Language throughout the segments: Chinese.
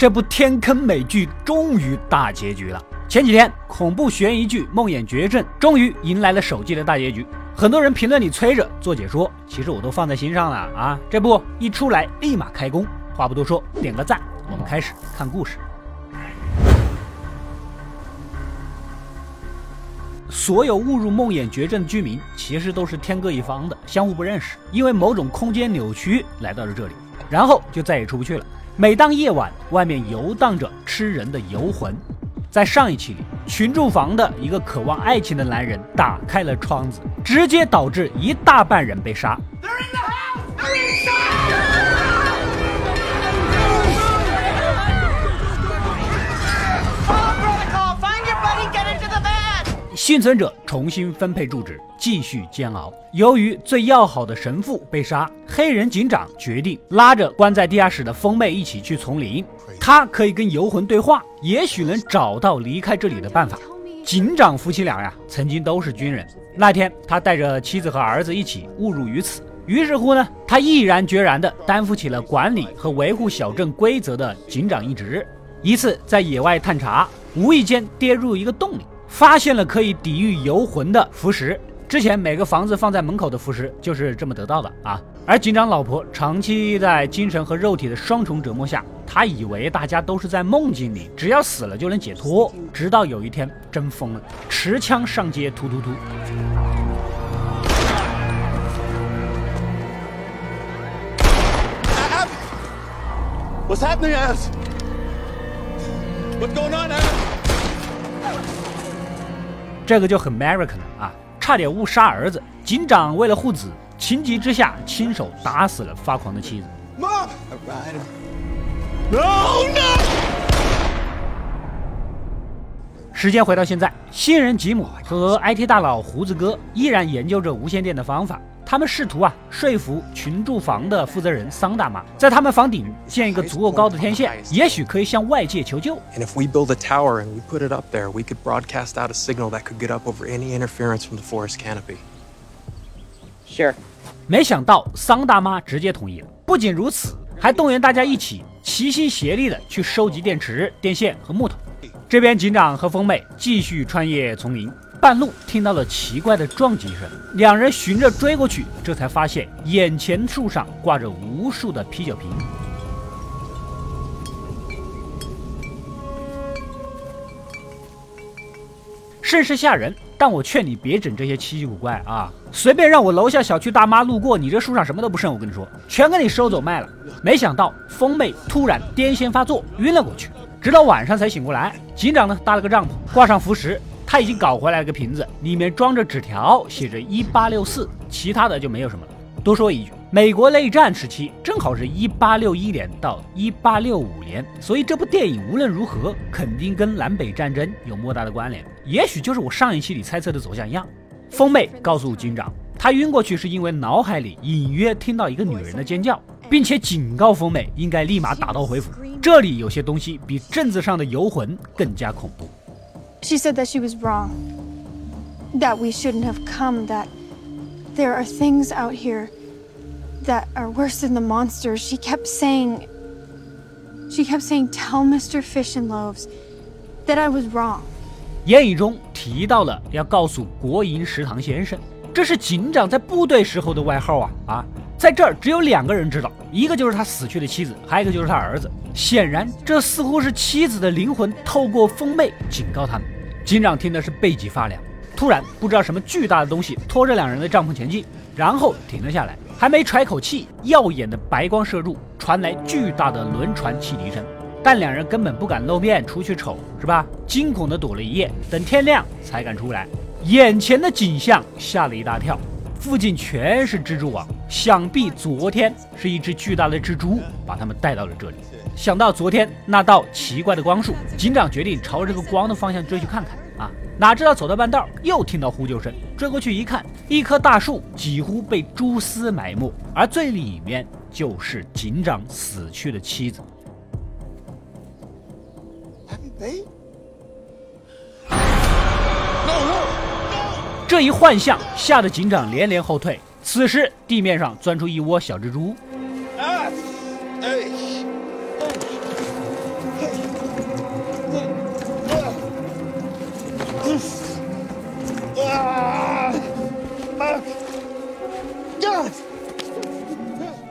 这部天坑美剧终于大结局了。前几天，恐怖悬疑剧《梦魇绝症》终于迎来了首季的大结局。很多人评论里催着做解说，其实我都放在心上了啊！这不一出来立马开工。话不多说，点个赞，我们开始看故事。所有误入梦魇绝症的居民其实都是天各一方的，相互不认识，因为某种空间扭曲来到了这里，然后就再也出不去了。每当夜晚，外面游荡着吃人的游魂。在上一期里，群住房的一个渴望爱情的男人打开了窗子，直接导致一大半人被杀。幸存者重新分配住址，继续煎熬。由于最要好的神父被杀，黑人警长决定拉着关在地下室的疯妹一起去丛林。他可以跟游魂对话，也许能找到离开这里的办法。警长夫妻俩呀，曾经都是军人。那天他带着妻子和儿子一起误入于此，于是乎呢，他毅然决然地担负起了管理和维护小镇规则的警长一职。一次在野外探查，无意间跌入一个洞里。发现了可以抵御游魂的符石，之前每个房子放在门口的符石就是这么得到的啊。而警长老婆长期在精神和肉体的双重折磨下，她以为大家都是在梦境里，只要死了就能解脱。直到有一天真疯了，持枪上街突突突。What's happening, 这个就很 American 了啊！差点误杀儿子，警长为了护子，情急之下亲手打死了发狂的妻子。Mom! No, no! 时间回到现在，新人吉姆和 IT 大佬胡子哥依然研究着无线电的方法。他们试图啊说服群住房的负责人桑大妈，在他们房顶建一个足够高的天线，也许可以向外界求救。And if we build a tower and we put it up there, we could broadcast out a signal that could get up over any interference from the forest canopy. Sure. 没想到桑大妈直接同意了。不仅如此，还动员大家一起齐心协力的去收集电池、电线和木头。这边警长和风妹继续穿越丛林。半路听到了奇怪的撞击声，两人循着追过去，这才发现眼前树上挂着无数的啤酒瓶，甚是吓人。但我劝你别整这些奇奇古怪啊！随便让我楼下小区大妈路过，你这树上什么都不剩，我跟你说，全给你收走卖了。没想到风妹突然癫痫发作，晕了过去，直到晚上才醒过来。警长呢，搭了个帐篷，挂上浮石。他已经搞回来了个瓶子，里面装着纸条，写着一八六四，其他的就没有什么了。多说一句，美国内战时期正好是一八六一年到一八六五年，所以这部电影无论如何肯定跟南北战争有莫大的关联。也许就是我上一期里猜测的走向一样。风妹告诉警长，她晕过去是因为脑海里隐约听到一个女人的尖叫，并且警告风妹应该立马打道回府。这里有些东西比镇子上的游魂更加恐怖。She said that she was wrong. That we shouldn't have come, that there are things out here that are worse than the monsters. She kept saying, she kept saying, tell Mr. Fish and Loaves that I was wrong. 言语中提到了要告诉国营食堂先生，这是警长在部队时候的外号啊啊！ 在这儿只有两个人知道，一个就是他死去的妻子，还有一个就是他儿子。显然，这似乎是妻子的灵魂透过风妹警告他们。警长听的是背脊发凉。突然，不知道什么巨大的东西拖着两人的帐篷前进，然后停了下来。还没喘口气，耀眼的白光射入，传来巨大的轮船汽笛声。但两人根本不敢露面出去瞅，是吧？惊恐地躲了一夜，等天亮才敢出来。眼前的景象吓了一大跳，附近全是蜘蛛网，想必昨天是一只巨大的蜘蛛把他们带到了这里。想到昨天那道奇怪的光束，警长决定朝这个光的方向追去看看。啊，哪知道走到半道又听到呼救声，追过去一看，一棵大树几乎被蛛丝埋没，而最里面就是警长死去的妻子。这一幻象吓得警长连连后退。此时地面上钻出一窝小蜘蛛。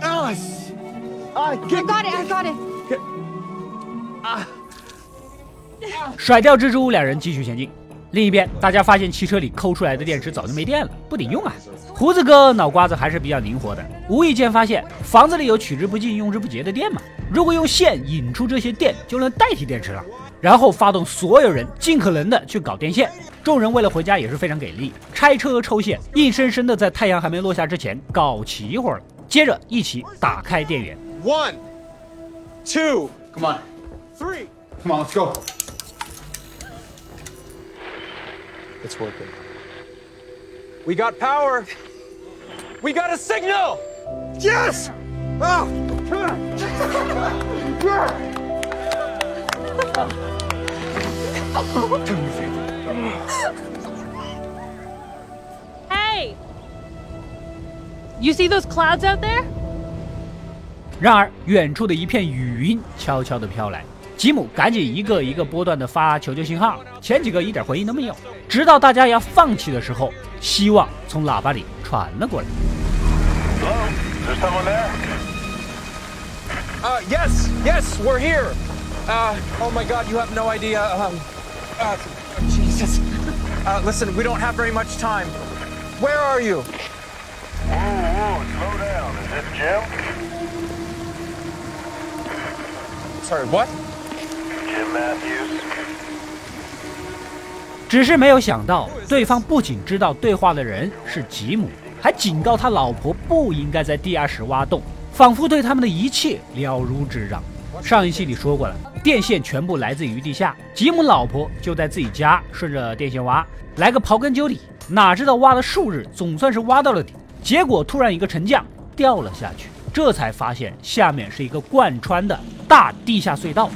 Alice! I I got it, I got it. 甩掉蜘蛛，两人继续前进。另一边，大家发现汽车里抠出来的电池早就没电了，不顶用啊！胡子哥脑瓜子还是比较灵活的，无意间发现房子里有取之不尽、用之不竭的电嘛。如果用线引出这些电，就能代替电池了。然后发动所有人尽可能的去搞电线。众人为了回家也是非常给力，拆车抽线，硬生生的在太阳还没落下之前搞齐活了。接着一起打开电源。One, two, Come on. three. Come on, let's go. It's working. We got power. We got a signal. Yes. Oh. Hey! You see those clouds out there? 然而，远处的一片雨云悄悄地飘来， 吉姆赶紧一个一个波段地发求救信号，前几个一点回应都没有。直到大家要放弃的时候，希望从喇叭里传了过来。 Hello? Is there someone there? Uh, yes, yes, we're here. Uh, oh my God, you have no idea. Um, uh, Jesus. Uh, listen, we don't have very much time. Where are you? Whoa, whoa, slow down. Is this Jim? Sorry, what? 只是没有想到，对方不仅知道对话的人是吉姆，还警告他老婆不应该在地下室挖洞，仿佛对他们的一切了如指掌。上一期里说过了，电线全部来自于地下，吉姆老婆就在自己家顺着电线挖，来个刨根究底，哪知道挖了数日，总算是挖到了底，结果突然一个沉降掉了下去，这才发现下面是一个贯穿的大地下隧道。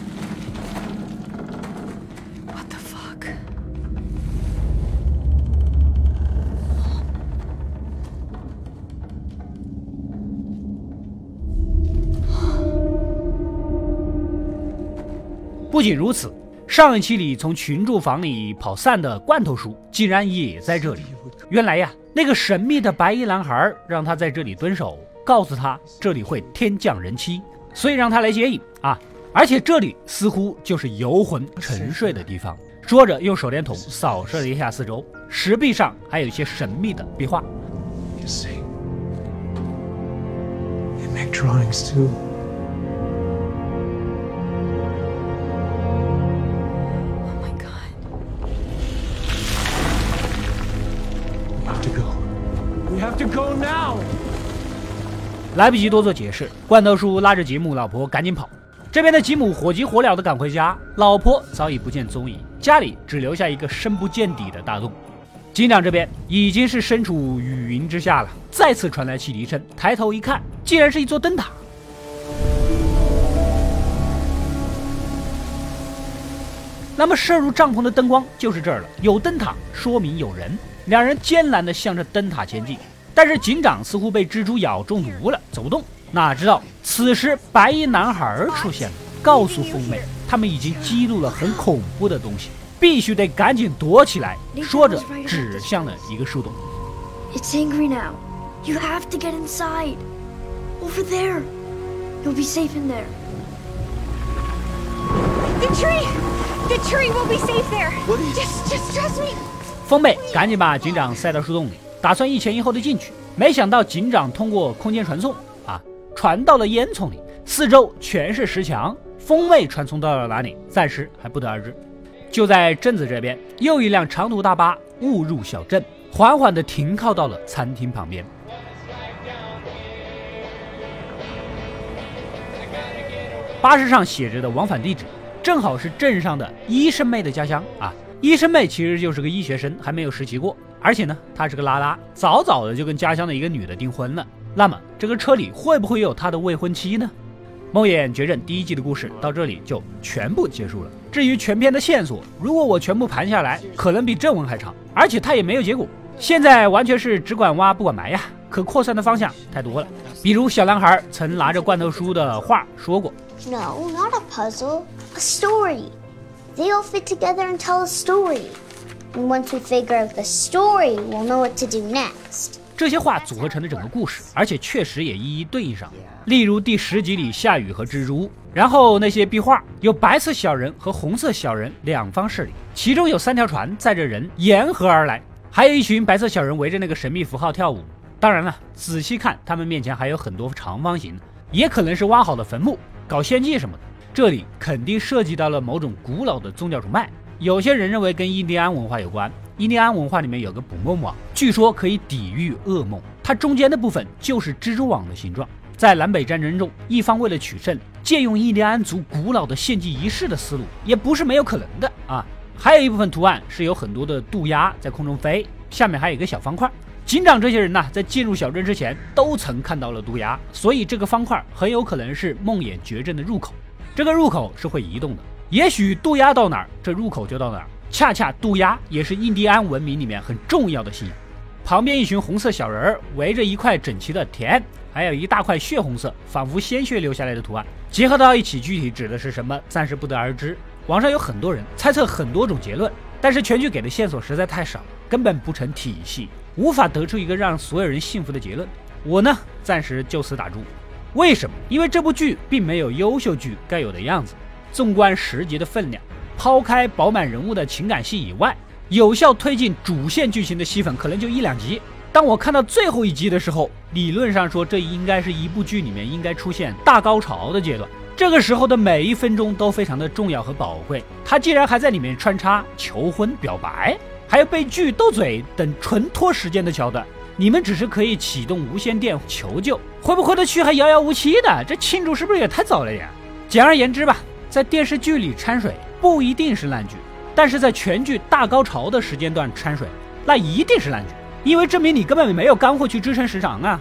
不仅如此，上一期里从群住房里跑散的罐头叔竟然也在这里。原来呀，那个神秘的白衣男孩让他在这里蹲守，告诉他这里会天降人妻，所以让他来接应啊。而且这里似乎就是游魂沉睡的地方。说着，用手电筒扫射了一下四周，石壁上还有一些神秘的壁画。See. tryingstoo 来不及多做解释，罐头叔拉着吉姆老婆赶紧跑。这边的吉姆火急火燎地赶回家，老婆早已不见踪影，家里只留下一个深不见底的大洞。警长这边已经是身处雨云之下了，再次传来汽笛声，抬头一看，竟然是一座灯塔。那么射入帐篷的灯光就是这儿了，有灯塔说明有人。两人艰难地向着灯塔前进，但是警长似乎被蜘蛛咬中毒了，走不动。哪知道此时白衣男孩出现了，告诉凤妹他们已经激怒了很恐怖的东西，必须得赶紧躲起来。说着指向了一个树洞。It's angry now. You have to get inside. Over there. You'll be safe in there. The tree! The tree will be safe there. What is? Just, just trust me. 风妹赶紧把警长塞到树洞里，打算一前一后的进去。没想到警长通过空间传送啊，传到了烟囱里，四周全是石墙。风妹传送到了哪里，暂时还不得而知。就在镇子这边，又一辆长途大巴误入小镇，缓缓地停靠到了餐厅旁边。巴士上写着的往返地址，正好是镇上的医生妹的家乡啊。医生妹其实就是个医学生，还没有实习过，而且呢，他是个拉拉，早早的就跟家乡的一个女的订婚了。那么这个车里会不会有他的未婚妻呢？《梦魇绝症》第一季的故事到这里就全部结束了。至于全篇的线索，如果我全部盘下来，可能比正文还长，而且它也没有结果。现在完全是只管挖不管埋呀。可扩散的方向太多了。比如小男孩曾拿着罐头书的话说过 No, not a puzzle. A story. They all fit together and tell a story. And once we figure out the story, we'll know what to do next. 这些话组合成了整个故事，而且确实也一一对应上。例如第十集里下雨和蜘蛛，然后那些壁画有白色小人和红色小人两方势力，其中有三条船载着人沿河而来，还有一群白色小人围着那个神秘符号跳舞。当然了，仔细看他们面前还有很多长方形，也可能是挖好的坟墓，搞献祭什么的。这里肯定涉及到了某种古老的宗教崇拜。有些人认为跟印第安文化有关。印第安文化里面有个捕梦网，据说可以抵御噩梦。它中间的部分就是蜘蛛网的形状。在南北战争中，一方为了取胜，借用印第安族古老的献祭仪式的思路，也不是没有可能的啊。还有一部分图案是有很多的渡鸦在空中飞，下面还有一个小方块。警长这些人呢，在进入小镇之前都曾看到了渡鸦，所以这个方块很有可能是梦魇绝症的入口。这个入口是会移动的，也许渡鸦到哪儿，这入口就到哪儿。恰恰渡鸦也是印第安文明里面很重要的信仰。旁边一群红色小人儿围着一块整齐的田，还有一大块血红色，仿佛鲜血流下来的图案，结合到一起，具体指的是什么，暂时不得而知。网上有很多人猜测很多种结论，但是全剧给的线索实在太少，根本不成体系，无法得出一个让所有人信服的结论。我呢，暂时就此打住。为什么？因为这部剧并没有优秀剧该有的样子。纵观十集的分量。抛开饱满人物的情感戏以外，有效推进主线剧情的戏份可能就一两集。当我看到最后一集的时候，理论上说这应该是一部剧里面应该出现大高潮的阶段。这个时候的每一分钟都非常的重要和宝贵。他竟然还在里面穿插求婚、表白，还有被拒、斗嘴等纯拖时间的桥段。你们只是可以启动无线电求救，回不回得去还遥遥无期的。这庆祝是不是也太早了呀？简而言之吧，在电视剧里掺水。不一定是烂剧，但是在全剧大高潮的时间段掺水，那一定是烂剧，因为证明你根本没有干货去支撑时长啊。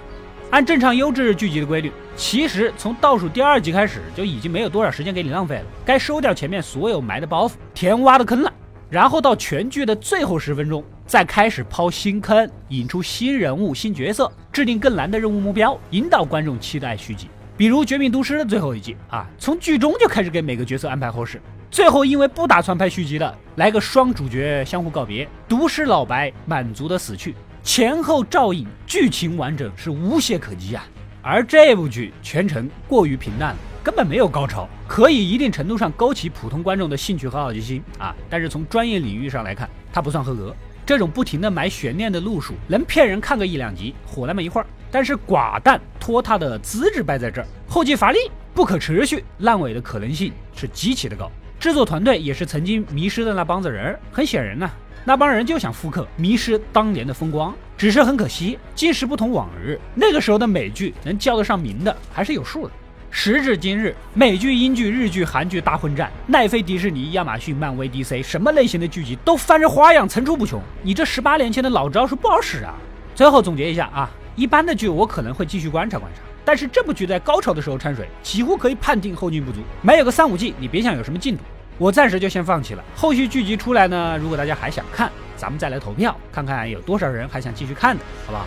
按正常优质剧集的规律，其实从倒数第二集开始就已经没有多少时间给你浪费了，该收掉前面所有埋的包袱、填挖的坑了，然后到全剧的最后十分钟再开始抛新坑，引出新人物、新角色，制定更难的任务目标，引导观众期待续集。比如《绝命毒师》的最后一集啊，从剧中就开始给每个角色安排后事。最后，因为不打算拍续集了，来个双主角相互告别，毒师老白满足的死去，前后照应，剧情完整是无懈可击啊。而这部剧全程过于平淡了，根本没有高潮，可以一定程度上勾起普通观众的兴趣和好奇心啊。但是从专业领域上来看，它不算合格。这种不停的埋悬念的路数，能骗人看个一两集，火那么一会儿。但是寡淡拖沓的资质败在这儿，后继乏力，不可持续，烂尾的可能性是极其的高。制作团队也是曾经迷失的那帮子人，很显然呢，那帮人就想复刻迷失当年的风光，只是很可惜，今时不同往日，那个时候的美剧能叫得上名的还是有数的。时至今日，美剧、英剧、日剧、韩剧大混战，奈飞、迪士尼、亚马逊、漫威、DC，什么类型的剧集都翻着花样层出不穷。你这十八年前的老招数不好使啊！最后总结一下啊，一般的剧我可能会继续观察观察。但是这部剧在高潮的时候掺水，几乎可以判定后劲不足。没有个三五季，你别想有什么进度。我暂时就先放弃了。后续剧集出来呢，如果大家还想看，咱们再来投票，看看有多少人还想继续看的，好不好？